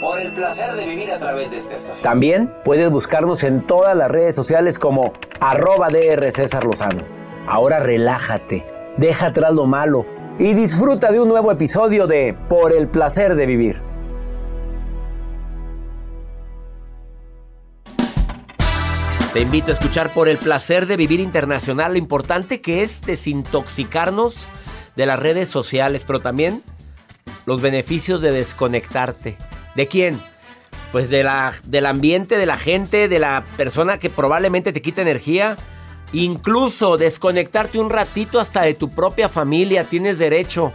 Por el placer de vivir a través de esta estación. También puedes buscarnos en todas las redes sociales como arroba DR César Lozano. Ahora relájate, deja atrás lo malo y disfruta de un nuevo episodio de Por el placer de vivir. Te invito a escuchar por el placer de vivir internacional lo importante que es desintoxicarnos de las redes sociales, pero también los beneficios de desconectarte. ¿De quién? Pues de la, del ambiente, de la gente, de la persona que probablemente te quita energía. Incluso desconectarte un ratito hasta de tu propia familia, tienes derecho.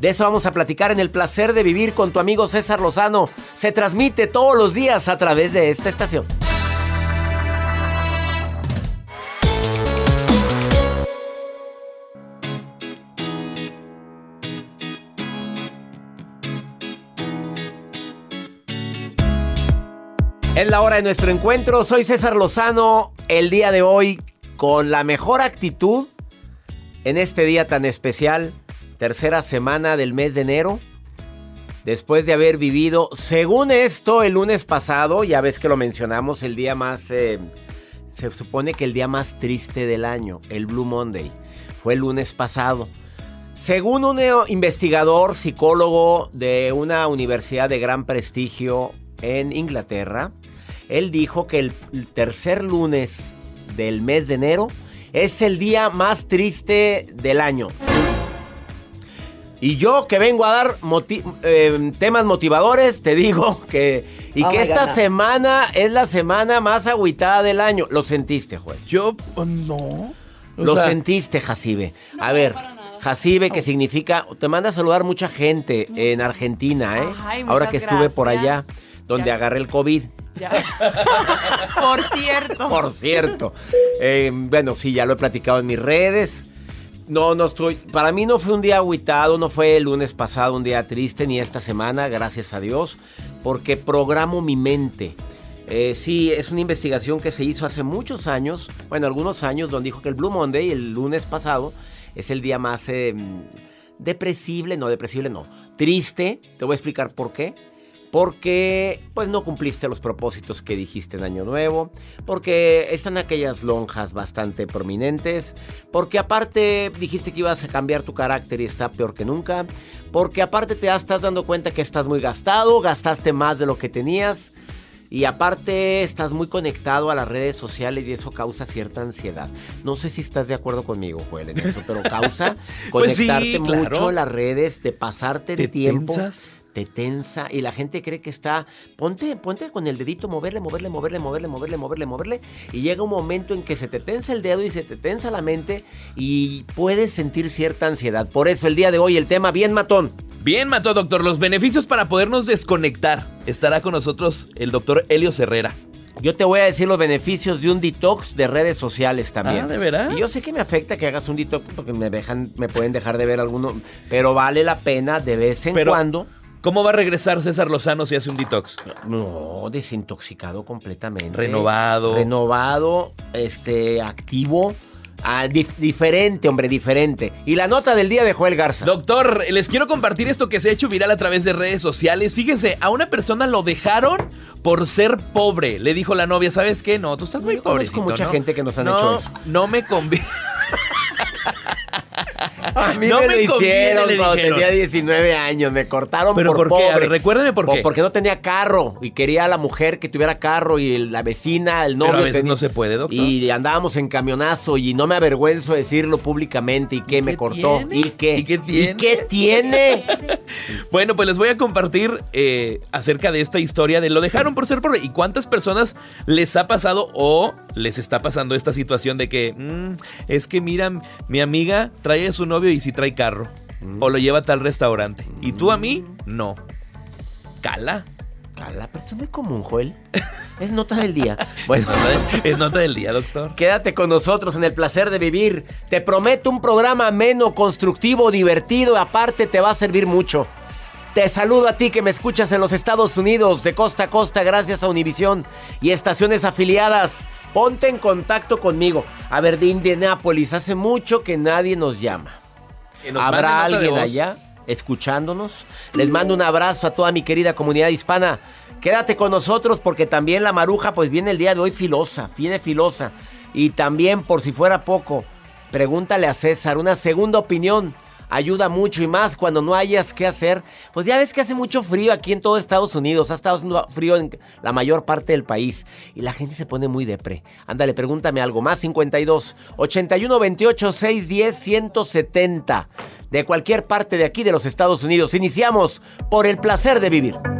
De eso vamos a platicar en el placer de vivir con tu amigo César Lozano. Se transmite todos los días a través de esta estación. Es la hora de nuestro encuentro. Soy César Lozano. El día de hoy, con la mejor actitud, en este día tan especial, tercera semana del mes de enero. Después de haber vivido, según esto, el lunes pasado, ya ves que lo mencionamos, el día más, eh, se supone que el día más triste del año, el Blue Monday, fue el lunes pasado. Según un investigador, psicólogo de una universidad de gran prestigio en Inglaterra, él dijo que el tercer lunes del mes de enero es el día más triste del año. Y yo que vengo a dar eh, temas motivadores, te digo que... Y que esta semana es la semana más agüitada del año. ¿Lo sentiste, Juan? Yo oh, no. Lo sentiste, Jacibe. a ver, Jacibe, que significa... Te manda a saludar mucha gente en Argentina, ¿eh? Ahora que estuve por allá, donde agarré el COVID. Por cierto. Por cierto. Eh, bueno, sí, ya lo he platicado en mis redes. No, no estoy. Para mí no fue un día aguitado, no fue el lunes pasado un día triste, ni esta semana, gracias a Dios, porque programo mi mente. Eh, sí, es una investigación que se hizo hace muchos años, bueno, algunos años, donde dijo que el Blue Monday, el lunes pasado, es el día más eh, depresible, no, depresible no, triste. Te voy a explicar por qué porque pues no cumpliste los propósitos que dijiste en Año Nuevo, porque están aquellas lonjas bastante prominentes, porque aparte dijiste que ibas a cambiar tu carácter y está peor que nunca, porque aparte te estás dando cuenta que estás muy gastado, gastaste más de lo que tenías. Y aparte estás muy conectado a las redes sociales y eso causa cierta ansiedad. No sé si estás de acuerdo conmigo, Joel, en eso, pero causa Pues conectarte sí, claro. mucho a las redes, de pasarte ¿Te el tiempo. tensas? Te tensa y la gente cree que está. Ponte, ponte con el dedito, moverle, moverle, moverle, moverle, moverle, moverle, moverle. Y llega un momento en que se te tensa el dedo y se te tensa la mente y puedes sentir cierta ansiedad. Por eso el día de hoy el tema bien matón. Bien, mató, doctor. Los beneficios para podernos desconectar. Estará con nosotros el doctor Helio Herrera. Yo te voy a decir los beneficios de un detox de redes sociales también. Ah, ¿de veras? Y yo sé que me afecta que hagas un detox porque me dejan, me pueden dejar de ver alguno, pero vale la pena de vez en Pero- cuando. ¿Cómo va a regresar César Lozano si hace un detox? No, desintoxicado completamente. Renovado. Renovado, este, activo. Ah, dif- diferente, hombre, diferente. Y la nota del día de Joel Garza. Doctor, les quiero compartir esto que se ha hecho viral a través de redes sociales. Fíjense, a una persona lo dejaron por ser pobre. Le dijo la novia, ¿sabes qué? No, tú estás muy conozco pobrecito, mucha ¿no? gente que nos han No, hecho eso. No me conviene. A mí No me, me lo conviene, hicieron le cuando dijeron. tenía 19 años. Me cortaron ¿Pero por, por qué? Pobre. recuérdeme por O qué. Porque no tenía carro y quería a la mujer que tuviera carro y la vecina, el novio. Pero a veces tenía- no se puede, doctor. Y andábamos en camionazo y no me avergüenzo decirlo públicamente. ¿Y qué me cortó? tiene? ¿Y qué? ¿Y qué tiene? ¿Y qué tiene? Bueno, pues les voy a compartir eh, acerca de esta historia de lo dejaron por ser pobre y cuántas personas les ha pasado o les está pasando esta situación de que mm, es que mira, mi amiga trae a su novio y si trae carro o lo lleva a tal restaurante y tú a mí no. Cala. Cala, pero esto es muy común, Joel. Es nota del día. Bueno, Es nota del día, doctor. Quédate con nosotros en el placer de vivir. Te prometo un programa ameno, constructivo, divertido. Aparte, te va a servir mucho. Te saludo a ti que me escuchas en los Estados Unidos, de costa a costa, gracias a Univisión y estaciones afiliadas. Ponte en contacto conmigo. A ver, de Indianápolis, hace mucho que nadie nos llama. ¿Habrá alguien allá escuchándonos? Les mando un abrazo a toda mi querida comunidad hispana. Quédate con nosotros porque también la maruja pues viene el día de hoy filosa, viene filosa. Y también por si fuera poco, pregúntale a César una segunda opinión. Ayuda mucho y más cuando no hayas qué hacer. Pues ya ves que hace mucho frío aquí en todo Estados Unidos. Ha estado haciendo frío en la mayor parte del país. Y la gente se pone muy depre. Ándale, pregúntame algo. Más 52 81 28 610 170. De cualquier parte de aquí de los Estados Unidos. Iniciamos por el placer de vivir.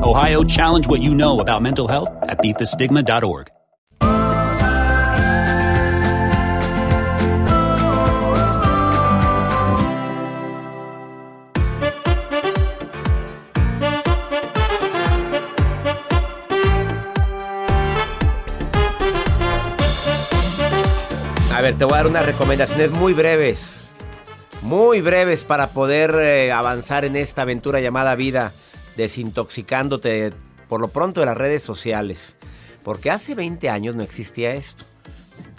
Ohio, challenge what you know about mental health at beatthestigma.org. A ver, te voy a dar unas recomendaciones muy breves. Muy breves para poder eh, avanzar en esta aventura llamada vida, desintoxicándote por lo pronto de las redes sociales. Porque hace 20 años no existía esto.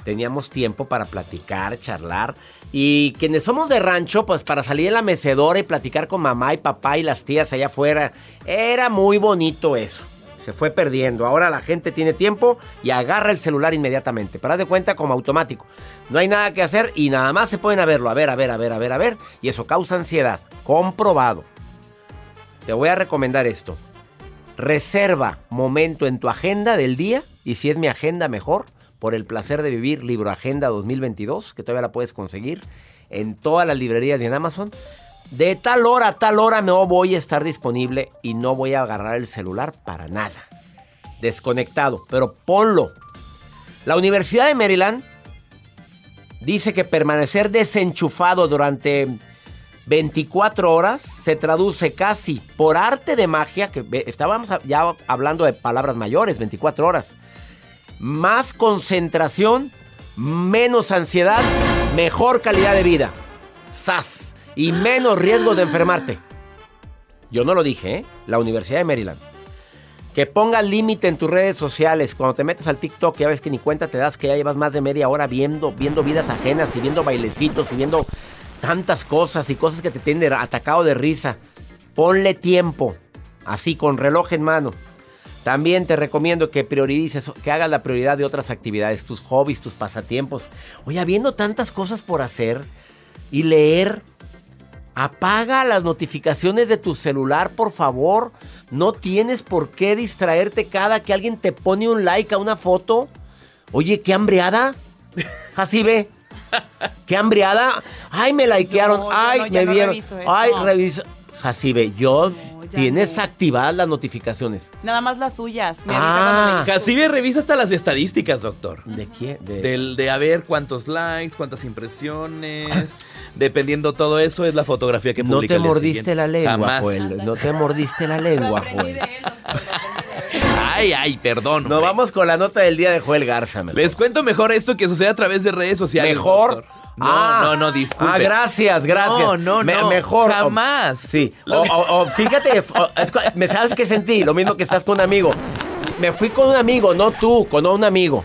Teníamos tiempo para platicar, charlar. Y quienes somos de rancho, pues para salir en la mecedora y platicar con mamá y papá y las tías allá afuera, era muy bonito eso. Se fue perdiendo. Ahora la gente tiene tiempo y agarra el celular inmediatamente. Para de cuenta como automático. No hay nada que hacer y nada más se pueden a verlo. A ver, a ver, a ver, a ver, a ver. Y eso causa ansiedad. Comprobado. Te voy a recomendar esto. Reserva momento en tu agenda del día. Y si es mi agenda, mejor. Por el placer de vivir, libro Agenda 2022, que todavía la puedes conseguir en todas las librerías y en Amazon. De tal hora a tal hora no voy a estar disponible y no voy a agarrar el celular para nada. Desconectado, pero ponlo. La Universidad de Maryland dice que permanecer desenchufado durante 24 horas se traduce casi por arte de magia, que estábamos ya hablando de palabras mayores, 24 horas. Más concentración, menos ansiedad, mejor calidad de vida. ¡Sas! Y menos riesgo de enfermarte. Yo no lo dije, ¿eh? La Universidad de Maryland. Que ponga límite en tus redes sociales. Cuando te metes al TikTok, ya ves que ni cuenta te das que ya llevas más de media hora viendo, viendo vidas ajenas y viendo bailecitos y viendo tantas cosas y cosas que te tienen atacado de risa. Ponle tiempo, así con reloj en mano. También te recomiendo que priorices, que hagas la prioridad de otras actividades, tus hobbies, tus pasatiempos. Oye, habiendo tantas cosas por hacer y leer, apaga las notificaciones de tu celular, por favor. No tienes por qué distraerte cada que alguien te pone un like a una foto. Oye, qué hambreada. Jacibe. Qué hambreada. Ay, me likearon. No, Ay, no, me no vieron. reviso eso. Ay, reviso. Jacibe, yo ya tienes no. activadas las notificaciones. Nada más las suyas. Me Ah. avisa cuando me- Casi revisa hasta las estadísticas, doctor. ¿De quién? De- Del, de a ver cuántos likes, cuántas impresiones. Dependiendo todo eso, es la fotografía que no publica. te el mordiste siguiente. la lengua, Jamás. Joel. No te mordiste la lengua, Joel. Ay, ay, perdón. Nos vamos con la nota del día de Joel Garza. me- Les cuento mejor esto que sucede a través de redes sociales. ¿Mejor? doctor. No, Ah. no, no, disculpe. Ah, gracias, gracias. No, no, Me- no. Mejor. Jamás. Sí. O, o- o fíjate, o- es co- me sabes que sentí lo mismo que estás con un amigo. Me fui con un amigo, no tú, con un amigo.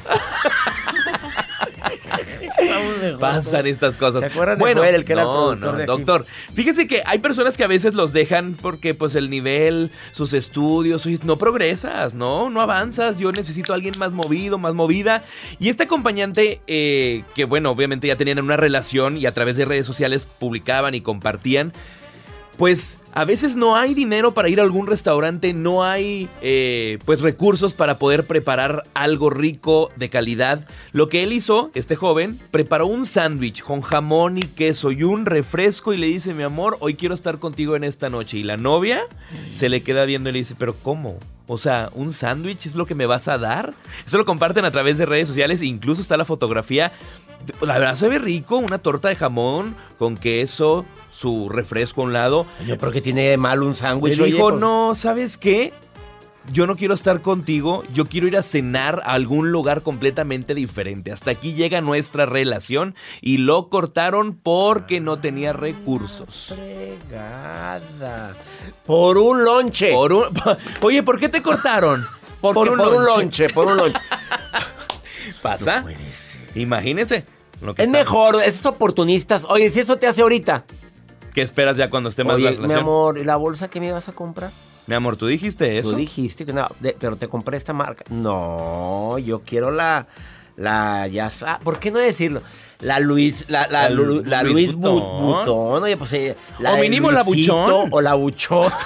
Pasan estas cosas. ¿Se acuerdan de bueno, Joel, el que era el no, productor no, de aquí? doctor. Fíjese que hay personas que a veces los dejan porque pues el nivel, sus estudios, no progresas, ¿no? No avanzas. Yo necesito a alguien más movido, más movida. Y este acompañante, eh, que bueno, obviamente ya tenían una relación y a través de redes sociales publicaban y compartían. Pues a veces no hay dinero para ir a algún restaurante, no hay eh, pues recursos para poder preparar algo rico de calidad. Lo que él hizo, este joven, preparó un sándwich con jamón y queso y un refresco y le dice, mi amor, hoy quiero estar contigo en esta noche. Y la novia se le queda viendo y le dice, pero ¿cómo? O sea, ¿un sándwich es lo que me vas a dar? Eso lo comparten a través de redes sociales e incluso está la fotografía. La verdad se ve rico, una torta de jamón con queso, su refresco a un lado. Yo creo que tiene mal un sándwich. oye, dijo, pues. no, ¿sabes qué? Yo no quiero estar contigo, yo quiero ir a cenar a algún lugar completamente diferente. Hasta aquí llega nuestra relación y lo cortaron porque no tenía recursos. Fregada. Por un lonche. Por un- Oye, ¿por qué te cortaron? Porque por un, lonche, por un lonche. ¿Pasa? No puede ser. Imagínense. Lo que Es está- mejor, esos oportunistas. Oye, si eso te hace ahorita. ¿Qué esperas ya cuando esté más la Oye, mi amor, ¿y la bolsa que me ibas a comprar? Mi amor, tú dijiste eso. Tú dijiste que no, de- pero te compré esta marca. No, yo quiero la, la, ya sa- ¿por qué no decirlo? La Luis, la, la, La Lu- la Luis Luis, Bu- Butón. Butón, oye, pues eh, O mínimo la Buchón. O la Buchón.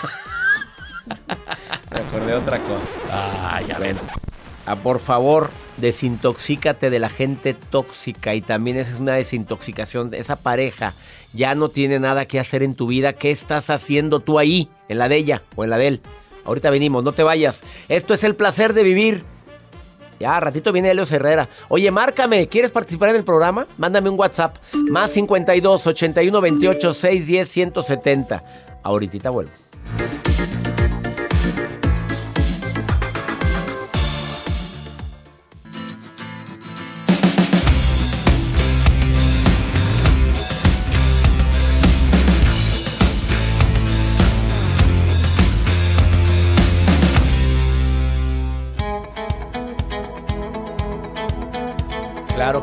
Me acordé de otra cosa. Ay, a ver. Ah, por favor, desintoxícate de la gente tóxica y también esa es una desintoxicación. Esa pareja ya no tiene nada que hacer en tu vida. ¿Qué estás haciendo tú ahí? En la de ella o en la de él. Ahorita venimos, no te vayas. Esto es el placer de vivir. Ya, ratito viene Helio Herrera. Oye, márcame, ¿quieres participar en el programa? Mándame un WhatsApp. Más 52 81 28 610 170. Ahorita vuelvo.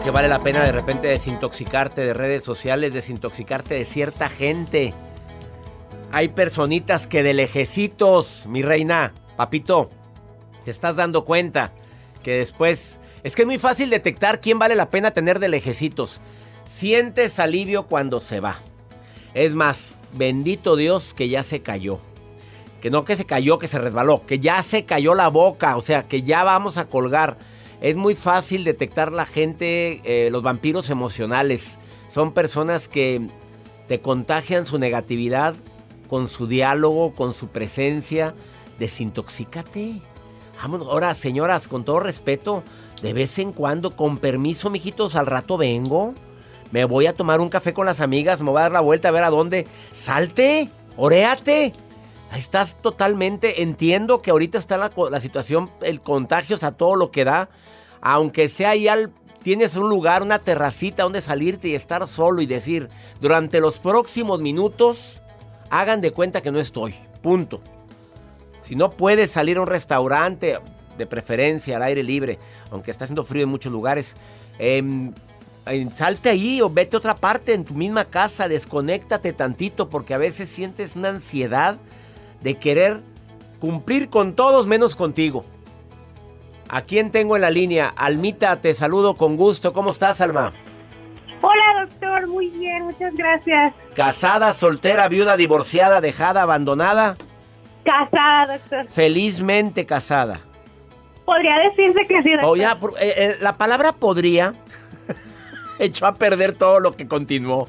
Que vale la pena de repente desintoxicarte de redes sociales, desintoxicarte de cierta gente. Hay personitas que de lejecitos, mi reina, papito, te estás dando cuenta que después... Es que es muy fácil detectar quién vale la pena tener de lejecitos. Sientes alivio cuando se va. Es más, bendito Dios que ya se cayó. Que no que se cayó, que se resbaló, que ya se cayó la boca, o sea, que ya vamos a colgar. Es muy fácil detectar la gente, eh, los vampiros emocionales. Son personas que te contagian su negatividad con su diálogo, con su presencia. Desintoxícate. Ahora, señoras, con todo respeto, de vez en cuando, con permiso, mijitos, al rato vengo. Me voy a tomar un café con las amigas, me voy a dar la vuelta a ver a dónde. Salte, oréate. Estás totalmente. Entiendo que ahorita está la, la situación, el contagio, sea, todo lo que da. Aunque sea ahí al. Tienes un lugar, una terracita donde salirte y estar solo y decir, durante los próximos minutos, hagan de cuenta que no estoy. Punto. Si no puedes salir a un restaurante, de preferencia al aire libre, aunque está haciendo frío en muchos lugares, em, salte ahí o vete a otra parte en tu misma casa, desconéctate tantito, porque a veces sientes una ansiedad de querer cumplir con todos menos contigo. ¿A quién tengo en la línea? Almita, te saludo con gusto. ¿Cómo estás, Alma? Hola, doctor. Muy bien, muchas gracias. ¿Casada, soltera, viuda, divorciada, dejada, abandonada? Casada, doctor. Felizmente casada. Podría decirse que sí, doctor. Oh, ya, eh, eh, la palabra podría echó a perder todo lo que continuó.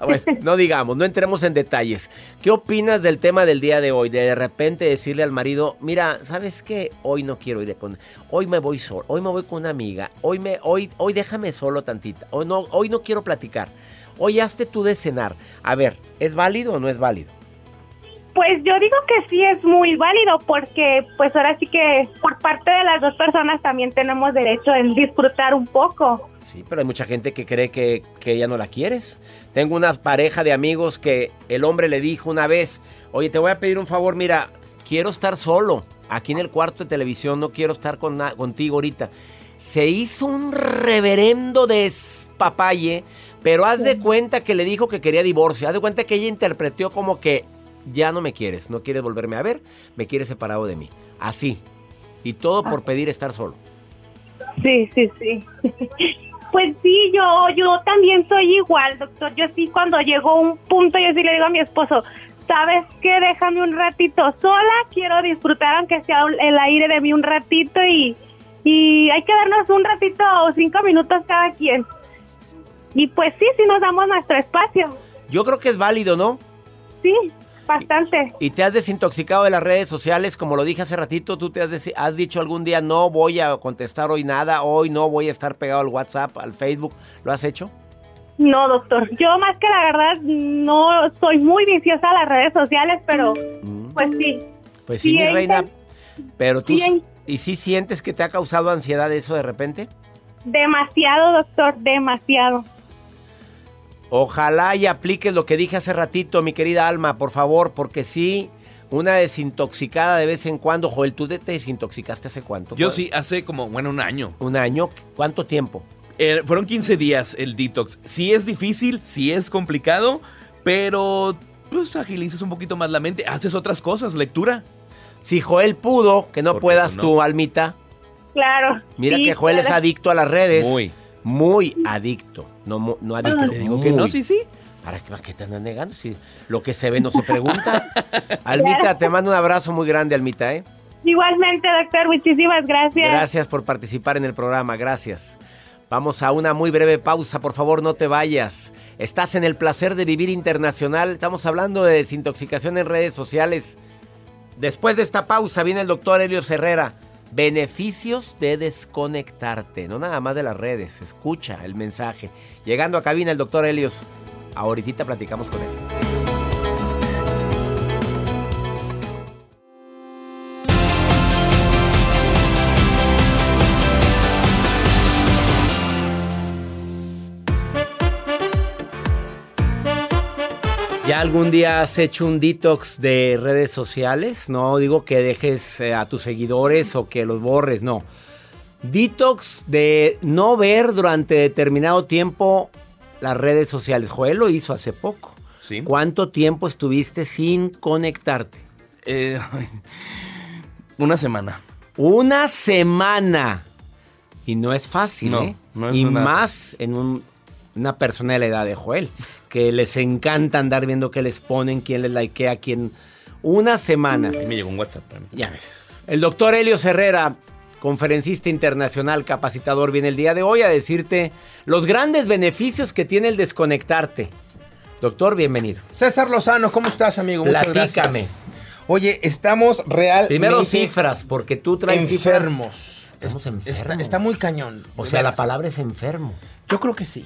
Bueno, no digamos, no entremos en detalles. ¿Qué opinas del tema del día de hoy? De, de repente decirle al marido, mira, ¿sabes qué? Hoy no quiero ir con... Hoy me voy solo, hoy me voy con una amiga, hoy, me, hoy, hoy déjame solo tantita, hoy no, hoy no quiero platicar, hoy hazte tú de cenar. A ver, ¿es válido o no es válido? Pues yo digo que sí es muy válido porque pues ahora sí que por parte de las dos personas también tenemos derecho en disfrutar un poco. Sí, pero hay mucha gente que cree que, que ya no la quieres. Tengo una pareja de amigos que el hombre le dijo una vez, oye, te voy a pedir un favor, mira, quiero estar solo, aquí en el cuarto de televisión, no quiero estar con contigo ahorita. Se hizo un reverendo despapalle, pero haz de cuenta que le dijo que quería divorcio, haz de cuenta que ella interpretó como que ya no me quieres, no quieres volverme a ver, me quieres separado de mí. Así. Y todo por pedir estar solo. Sí, sí, sí. Pues sí, yo, yo también soy igual, doctor. Yo sí, cuando llegó un punto, yo sí le digo a mi esposo, ¿sabes qué? Déjame un ratito sola, quiero disfrutar aunque sea el aire de mí un ratito y, y hay que darnos un ratito o cinco minutos cada quien. Y pues sí, sí nos damos nuestro espacio. Yo creo que es válido, ¿no? Sí, bastante. ¿Y te has desintoxicado de las redes sociales? Como lo dije hace ratito, tú te has, dicho algún día, no voy a contestar hoy nada, hoy no voy a estar pegado al WhatsApp, al Facebook. ¿Lo has hecho? No, doctor. Yo más que la verdad no soy muy viciosa a las redes sociales, pero pues sí. Pues sí, Sí, mi reina. Pero tú, sí, ¿y sí sientes que te ha causado ansiedad eso de repente? Demasiado, doctor, demasiado. Ojalá y apliques lo que dije hace ratito, mi querida Alma, por favor, porque sí, una desintoxicada de vez en cuando. Joel, ¿tú te desintoxicaste hace cuánto? Yo sí, hace como, bueno, un año. ¿Un año? ¿Cuánto tiempo? Eh, fueron 15 días el detox. Sí es difícil, sí es complicado, pero pues agilizas un poquito más la mente, haces otras cosas, lectura. Si Joel pudo, que no ¿Por qué puedas tú no? tú, Almita. Claro. Mira sí, que Joel es adicto a las redes. Muy. Muy adicto. No, no adicto. Te digo que no, sí, sí. ¿Para qué, para qué te andan negando? Si lo que se ve no se pregunta. Almita, te mando un abrazo muy grande, Almita, ¿eh? Igualmente, doctor, muchísimas gracias. Gracias por participar en el programa, gracias. Vamos a una muy breve pausa, por favor no te vayas. Estás en el placer de vivir internacional, estamos hablando de desintoxicación en redes sociales. Después de esta pausa viene el doctor Helio Herrera. Beneficios de desconectarte, no nada más de las redes, escucha el mensaje. Llegando a cabina el doctor Helios, ahorita platicamos con él. ¿Ya algún día has hecho un detox de redes sociales? No digo que dejes eh, a tus seguidores o que los borres, no. Detox de no ver durante determinado tiempo las redes sociales. Joel lo hizo hace poco. Sí. ¿Cuánto tiempo estuviste sin conectarte? Eh, una semana. Una semana. Y no es fácil, No, ¿eh? no es y nada más en un- una persona de la edad de Joel, que les encanta andar viendo qué les ponen, quién les likea, quién... Una semana. Ahí me llegó un WhatsApp. espérame. Ya ves. El doctor Helio Herrera, conferencista internacional, capacitador, viene el día de hoy a decirte los grandes beneficios que tiene el desconectarte. Doctor, bienvenido. César Lozano, ¿cómo estás, amigo? Muchas Platícame. gracias. Oye, estamos realmente Primero cifras, porque tú traes cifras enfermos. Estamos enfermos. Está, está muy cañón. O sea, la palabra es enfermo. Yo creo que sí.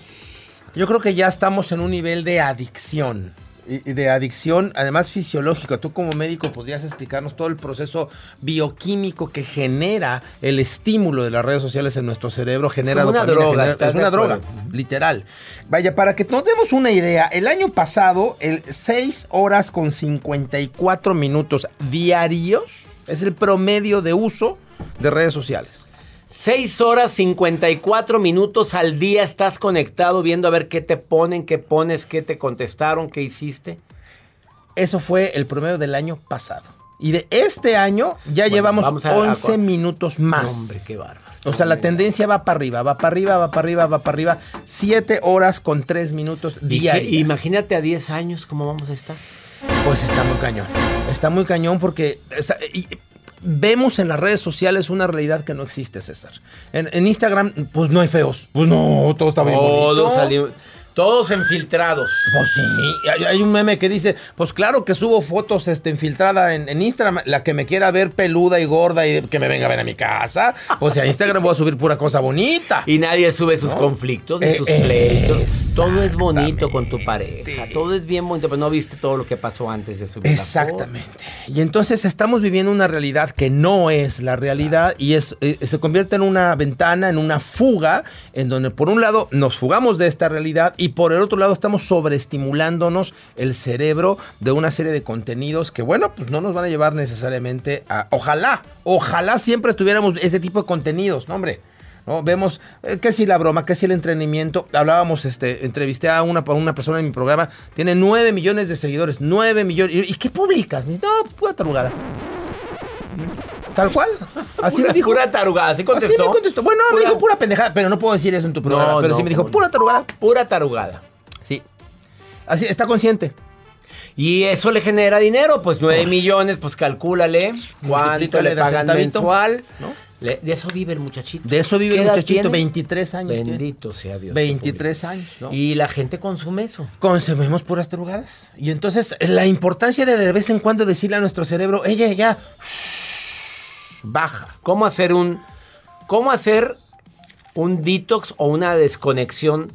Yo creo que ya estamos en un nivel de adicción. Y de adicción, además fisiológico. Tú como médico podrías explicarnos todo el proceso bioquímico que genera el estímulo de las redes sociales en nuestro cerebro. Genera una dopamina, droga, genera- ¿estás es una droga, literal. Vaya, para que nos demos una idea, el año pasado, el 6 horas con 54 minutos diarios es el promedio de uso de redes sociales. 6 horas 54 minutos al día estás conectado viendo a ver qué te ponen, qué pones, qué te contestaron, qué hiciste. Eso fue el promedio del año pasado. Y de este año ya Bueno, llevamos vamos a- a- 11 minutos más. Hombre, qué bárbaro. O sea, la tendencia va para arriba, va para arriba, va para arriba, va para arriba. 7 horas con 3 minutos ¿Y qué- diarios. imagínate a 10 años cómo vamos a estar. Pues está muy cañón. Está muy cañón porque está- y- vemos en las redes sociales una realidad que no existe, César. En, en Instagram, pues no hay feos. Pues no, todo está bien bonito. salimos, todos infiltrados. Pues sí, hay, hay un meme que dice, pues claro que subo fotos este, infiltrada en, en Instagram, la que me quiera ver peluda y gorda y que me venga a ver a mi casa, pues a Instagram voy a subir pura cosa bonita. Y nadie sube sus ¿No? conflictos ni Eh, sus pleitos. Todo es bonito con tu pareja. Todo es bien bonito, pero no viste todo lo que pasó antes de subir la foto. Exactamente. Y entonces estamos viviendo una realidad que no es la realidad y es, eh, se convierte en una ventana, en una fuga, en donde por un lado nos fugamos de esta realidad y por el otro lado estamos sobreestimulándonos el cerebro de una serie de contenidos que, bueno, pues no nos van a llevar necesariamente a... Ojalá, ojalá siempre estuviéramos este tipo de contenidos, ¿no, hombre? ¿no? Vemos eh, si la broma, que si el entretenimiento. Hablábamos, este, entrevisté a una, una persona en mi programa, tiene 9 millones de seguidores, 9 millones. ¿Y, y qué publicas? No, pura tarugada. Tal cual. Así Pura, me dijo. pura tarugada, ¿así Así contestó? me contestó. Bueno, me dijo pura pendejada, pero no puedo decir eso en tu programa. No, pero no, sí me dijo pura tarugada. Pura tarugada. Sí. Así, está consciente. Y eso le genera dinero, pues 9 millones, pues calcúlale cuánto le pagan mensual. ¿no? Le- de eso vive el muchachito. De eso vive ¿Qué el muchachito, tiene? 23 años. tiene. Bendito sea Dios. qué 23 años, ¿no? Y la gente consume eso. consumimos puras tarugadas. Y entonces la importancia de de vez en cuando decirle a nuestro cerebro, ella ya, shh, baja. ¿Cómo hacer un cómo hacer un detox o una desconexión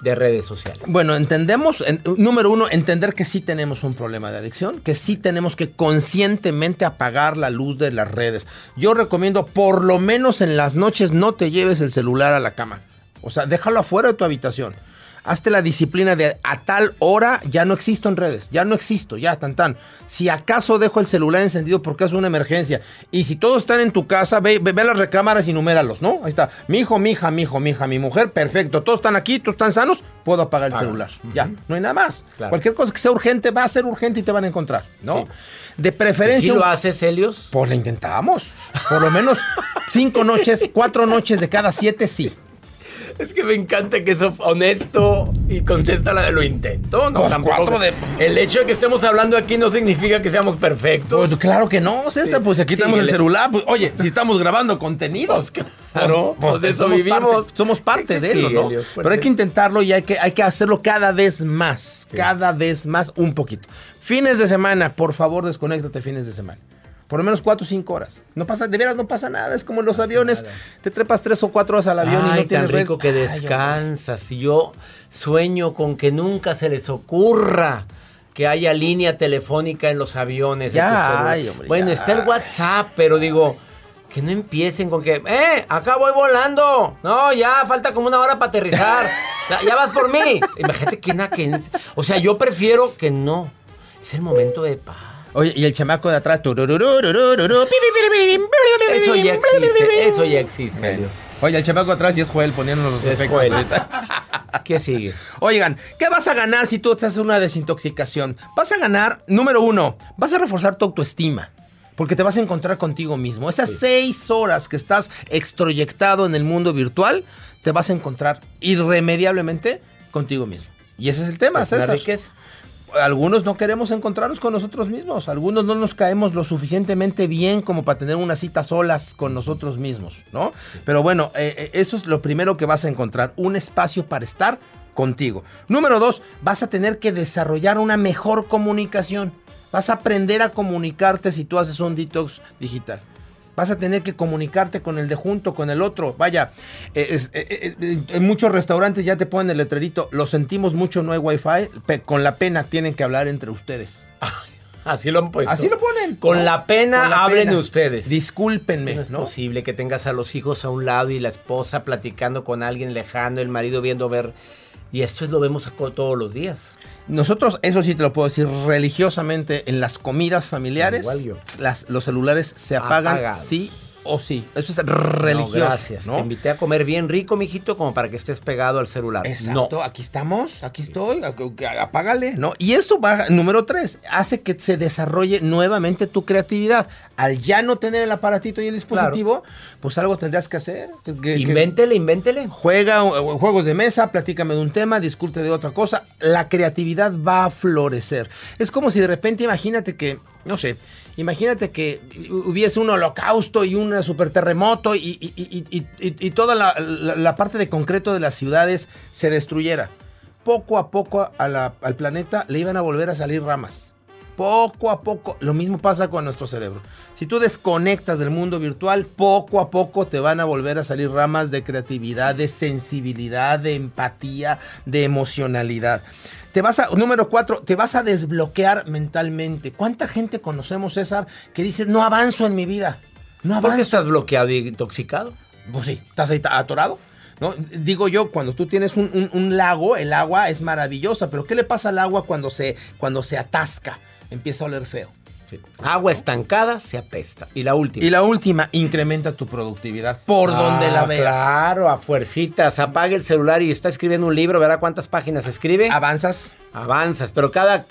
de redes sociales? Bueno, entendemos, en- número uno, entender que sí tenemos un problema de adicción, que sí tenemos que conscientemente apagar la luz de las redes. Yo recomiendo, por lo menos en las noches, no te lleves el celular a la cama. O sea, déjalo afuera de tu habitación. Hazte la disciplina de a tal hora ya no existo en redes, ya no existo, ya tan tan. Si acaso dejo el celular encendido porque es una emergencia y si todos están en tu casa, ve, ve, ve las recámaras y numéralos, ¿no? Ahí está, mi hijo, mi hija, mi hijo, mi hija, mi mujer, perfecto, todos están aquí, todos están sanos, puedo apagar el celular. Ya, no hay nada más. Claro. Cualquier cosa que sea urgente va a ser urgente y te van a encontrar, ¿no? Sí. De ¿Sí preferencia... lo haces, Helios? Pues la intentamos. Por lo menos cinco noches, cuatro noches de cada siete, sí. Es que me encanta que eso honesto y contesta la de lo intento. No, Pues tampoco- cuatro de- El hecho de que estemos hablando aquí no significa que seamos perfectos. Pues claro que no, César, Sí. pues aquí tenemos el Síguele. celular. Pues, oye, si estamos grabando contenido. Pues claro, pues de eso somos vivimos. Parte, somos parte de Sí, él, ¿no? Pues Pero hay sí. que intentarlo y hay que, hay que hacerlo cada vez más. Cada vez más, un poquito. Fines de semana, por favor, desconéctate fines de semana. Por lo menos cuatro o cinco horas. No pasa, de veras no pasa nada. Es como en los aviones. Te trepas tres o cuatro horas al avión y Ay, no tienes tan rico red. que Ay, descansas. y yo sueño con que nunca se les ocurra que haya línea telefónica en los aviones. Ya hay, hombre, bueno, ya está el. WhatsApp, pero digo, que no empiecen con que, ¡eh! Acá voy volando. No, ya falta como una hora para aterrizar. ya, ya vas por mí. Imagínate que, na- que. O sea, yo prefiero que no. Es el momento de paz. Oye, y el chamaco de atrás. Eso ya existe, eso ya existe. Dios. Oye, el chamaco atrás y es Joel poniéndonos los Es efectos Joel. ahorita. ¿Qué sigue? Oigan, ¿qué vas a ganar si tú haces una desintoxicación? Vas a ganar, número uno, vas a reforzar tu autoestima. Porque te vas a encontrar contigo mismo. Esas seis horas que estás extroyectado en el mundo virtual, te vas a encontrar irremediablemente contigo mismo. Y ese es el tema, Pues, una César. riqueza. Algunos no queremos encontrarnos con nosotros mismos. Algunos no nos caemos lo suficientemente bien como para tener una cita solas con nosotros mismos, ¿no? Pero bueno, eh, eh, eso es lo primero que vas a encontrar. Un espacio para estar contigo. Número dos, vas a tener que desarrollar una mejor comunicación. Vas a aprender a comunicarte si tú haces un detox digital. Vas a tener que comunicarte con el de junto, con el otro. Vaya, eh, es- eh, eh, en muchos restaurantes ya te ponen el letrerito. Lo sentimos mucho, no hay wifi. con la pena tienen que hablar entre ustedes. Así lo han puesto. Así lo ponen. Con la pena Con la hablen pena. ustedes. Discúlpenme, no es ¿no? posible que tengas a los hijos a un lado y la esposa platicando con alguien lejano, el marido viendo ver. Y esto es lo vemos todos los días. Nosotros, eso sí te lo puedo decir, religiosamente, en las comidas familiares, las, los celulares se apagan Apagados. sí o sí. Eso es No, religioso. gracias. ¿no? Te invité a comer bien rico, mijito, como para que estés pegado al celular. Exacto, aquí estamos, aquí estoy, apágale, ¿no? Y eso va, número tres, hace que se desarrolle nuevamente tu creatividad. Al ya no tener el aparatito y el dispositivo, pues algo tendrás que hacer. que- que- que- Invéntele, invéntele. Juega uh, juegos de mesa, platícame de un tema, discute de otra cosa. La creatividad va a florecer. Es como si de repente, imagínate que, no sé, imagínate que hubiese un holocausto y un super terremoto y, y- toda la, parte de concreto de las ciudades se destruyera. Poco a poco al planeta le iban a volver a salir ramas. Poco a poco, lo mismo pasa con nuestro cerebro. Si tú desconectas del mundo virtual, poco a poco te van a volver a salir ramas de creatividad, de sensibilidad, de empatía, de emocionalidad. Te vas a, número cuatro, te vas a desbloquear mentalmente. ¿Cuánta gente conocemos, César, que dices, no avanzo en mi vida? No ¿Por qué avanzo. estás bloqueado y intoxicado? Pues sí, estás ahí atorado. ¿no? Digo yo, cuando tú tienes un, un- un lago, el agua es maravillosa, pero ¿qué le pasa al agua cuando se, cuando se atasca? Empieza a oler feo. Agua estancada se apesta. Y la última. Y la última, incrementa tu productividad por donde la Ah, veas. Claro, a fuercitas. Apague el celular y está escribiendo un libro. ¿Verá cuántas páginas escribe? Avanzas. Avanzas, pero cada.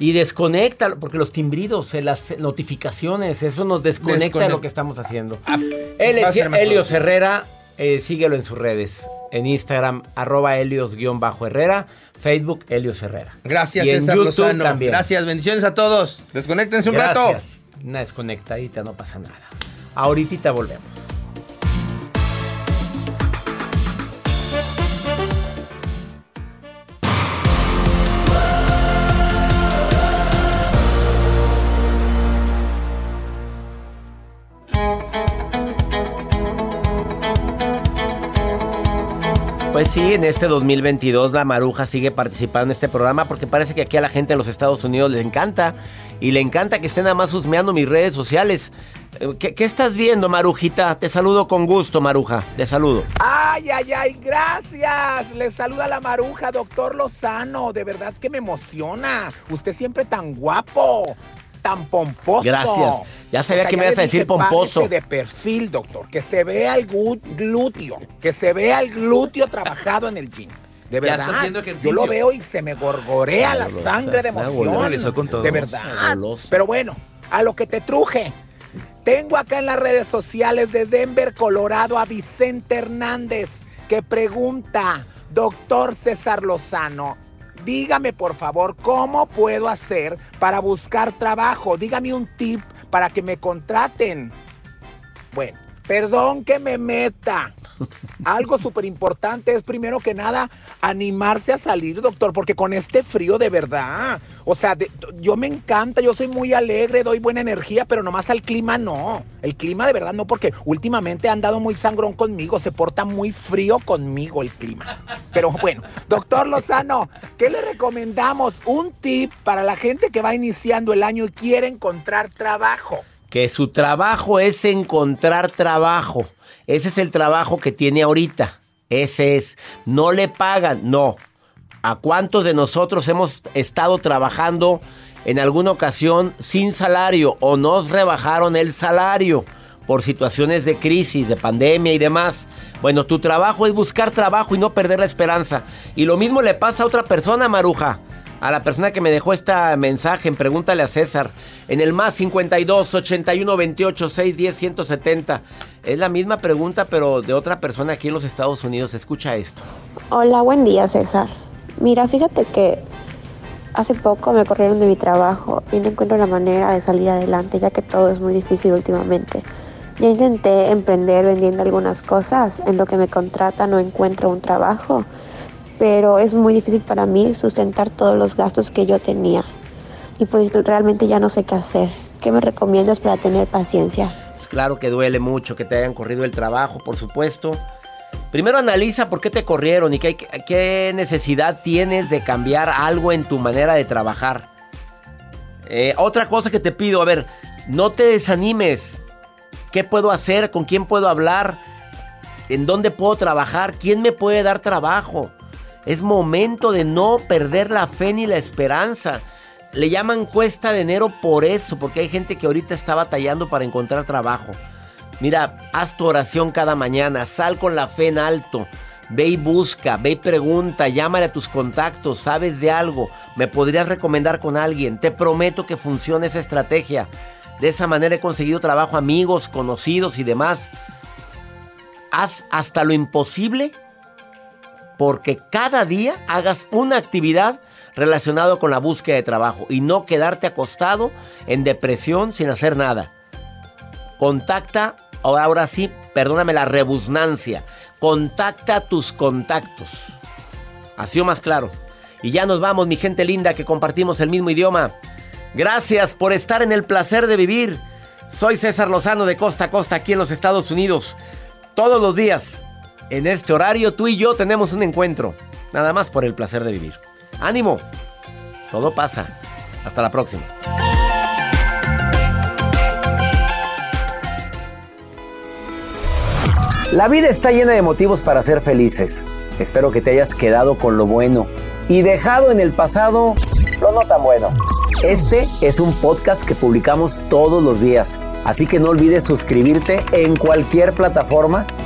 Y desconecta, porque los timbridos, eh, las notificaciones, eso nos desconecta de lo que estamos haciendo. va a Él ser más Helios fácil. Herrera, eh, síguelo en sus redes. En Instagram, arroba Helios-Herrera. Facebook, Helios Herrera. Gracias, y en César YouTube Lozano. también. Gracias, bendiciones a todos. Desconéctense un rato. Gracias. Una desconectadita, no pasa nada. Ahorita volvemos. Pues sí, en este 2022 la Maruja sigue participando en este programa porque parece que aquí a la gente de los Estados Unidos le encanta y le encanta que estén nada más husmeando mis redes sociales. Eh, ¿Qué, qué estás viendo, Marujita? Te saludo con gusto, Maruja. Te saludo. Ay, ay, ay, gracias. Les saluda la maruja, doctor Lozano. De verdad que me emociona. Usted siempre tan guapo, tan pomposo. Gracias. Ya sabía que me ibas a decir dije, pomposo. de perfil, doctor. Que se vea el glúteo. Que se vea el glúteo trabajado en el gym. De Ya verdad. está haciendo Yo lo veo y se me gorgorea la sangre de emoción. Con todo. De verdad. Pero bueno, a lo que te truje. Tengo acá en las redes sociales de Denver, Colorado, a Vicente Hernández, que pregunta, doctor César Lozano, dígame por favor, ¿cómo puedo hacer para buscar trabajo? Dígame un tip para que me contraten. Bueno, perdón que me meta. Algo súper importante es primero que nada animarse a salir, doctor, porque con este frío de verdad, o sea, de- yo me encanta, yo soy muy alegre, doy buena energía, pero nomás al clima no. El clima de verdad no, porque últimamente ha andado muy sangrón conmigo, se porta muy frío conmigo el clima. Pero bueno, doctor Lozano, ¿qué le recomendamos? Un tip para la gente que va iniciando el año y quiere encontrar trabajo. Que su trabajo es encontrar trabajo. Ese es el trabajo que tiene ahorita. Ese es. No le pagan, no. ¿A cuántos de nosotros hemos estado trabajando en alguna ocasión sin salario o nos rebajaron el salario por situaciones de crisis, de pandemia y demás? Bueno, tu trabajo es buscar trabajo y no perder la esperanza. Y lo mismo le pasa a otra persona, Maruja. A la persona que me dejó este mensaje, en pregúntale a César. En el más 52 81 28 610 170. Es la misma pregunta, pero de otra persona aquí en los Estados Unidos. Escucha esto. Hola, buen día César. Mira, fíjate que hace poco me corrieron de mi trabajo y no encuentro la manera de salir adelante ya que todo es muy difícil últimamente. Ya intenté emprender vendiendo algunas cosas, en lo que me contratan no encuentro un trabajo, pero es muy difícil para mí sustentar todos los gastos que yo tenía y pues realmente ya no sé qué hacer. ¿Qué me recomiendas para tener paciencia? Claro que duele mucho que te hayan corrido el trabajo, por supuesto. Primero analiza por qué te corrieron y qué, qué necesidad tienes de cambiar algo en tu manera de trabajar. Eh, otra cosa que te pido, a ver, no te desanimes. ¿Qué puedo hacer? ¿Con quién puedo hablar? ¿En dónde puedo trabajar? ¿Quién me puede dar trabajo? Es momento de no perder la fe ni la esperanza. Le llaman cuesta de enero por eso, porque hay gente que ahorita está batallando para encontrar trabajo. Mira, haz tu oración cada mañana, sal con la fe en alto. Ve y busca, ve y pregunta, llámale a tus contactos, sabes de algo, me podrías recomendar con alguien, te prometo que funciona esa estrategia. De esa manera he conseguido trabajo, amigos, conocidos y demás. Haz hasta lo imposible porque cada día hagas una actividad relacionada con la búsqueda de trabajo y no quedarte acostado en depresión sin hacer nada. Contacta, ahora sí, perdóname la rebusnancia, contacta tus contactos. Así o más claro. Y ya nos vamos, mi gente linda, que compartimos el mismo idioma. Gracias por estar en el placer de vivir. Soy César Lozano de Costa a Costa aquí en los Estados Unidos. Todos los días, en este horario, tú y yo tenemos un encuentro. Nada más por el placer de vivir. Ánimo. Todo pasa. Hasta la próxima. La vida está llena de motivos para ser felices. Espero que te hayas quedado con lo bueno y dejado en el pasado lo no tan bueno. Este es un podcast que publicamos todos los días, así que no olvides suscribirte en cualquier plataforma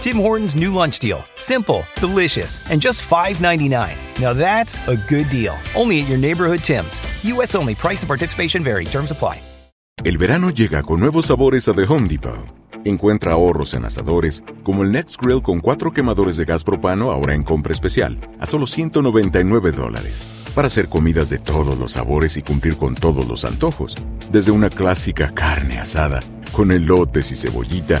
Tim Hortons' new lunch deal. Simple, delicious, and just $5.99. Now that's a good deal. Only at your neighborhood Tim's. U.S. only. Price and participation vary. Terms apply. El verano llega con nuevos sabores a The Home Depot. Encuentra ahorros en asadores, como el Next Grill con cuatro quemadores de gas propano ahora en compra especial, a solo 199 dólares. Para hacer comidas de todos los sabores y cumplir con todos los antojos. Desde una clásica carne asada, con elotes y cebollita,